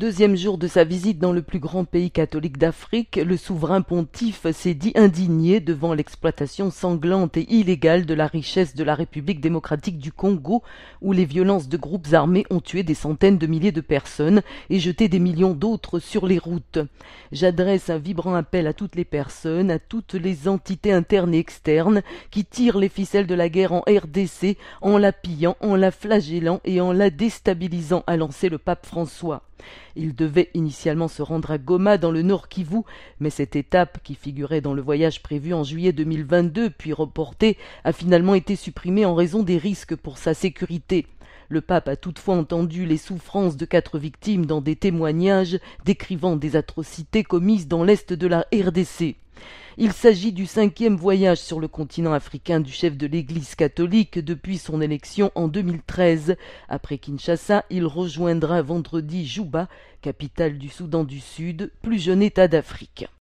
Deuxième jour de sa visite dans le plus grand pays catholique d'Afrique, le souverain pontife s'est dit indigné devant l'exploitation sanglante et illégale de la richesse de la République démocratique du Congo, où les violences de groupes armés ont tué des centaines de milliers de personnes et jeté des millions d'autres sur les routes. J'adresse un vibrant appel à toutes les personnes, à toutes les entités internes et externes qui tirent les ficelles de la guerre en RDC en la pillant, en la flagellant et en la déstabilisant, a lancé le pape François. Il devait initialement se rendre à Goma dans le Nord Kivu, mais cette étape, qui figurait dans le voyage prévu en juillet 2022 puis reportée, a finalement été supprimée en raison des risques pour sa sécurité. Le pape a toutefois entendu les souffrances de quatre victimes dans des témoignages décrivant des atrocités commises dans l'est de la RDC. Il s'agit du cinquième voyage sur le continent africain du chef de l'Église catholique depuis son élection en 2013. Après Kinshasa, il rejoindra vendredi Juba, capitale du Soudan du Sud, plus jeune État d'Afrique.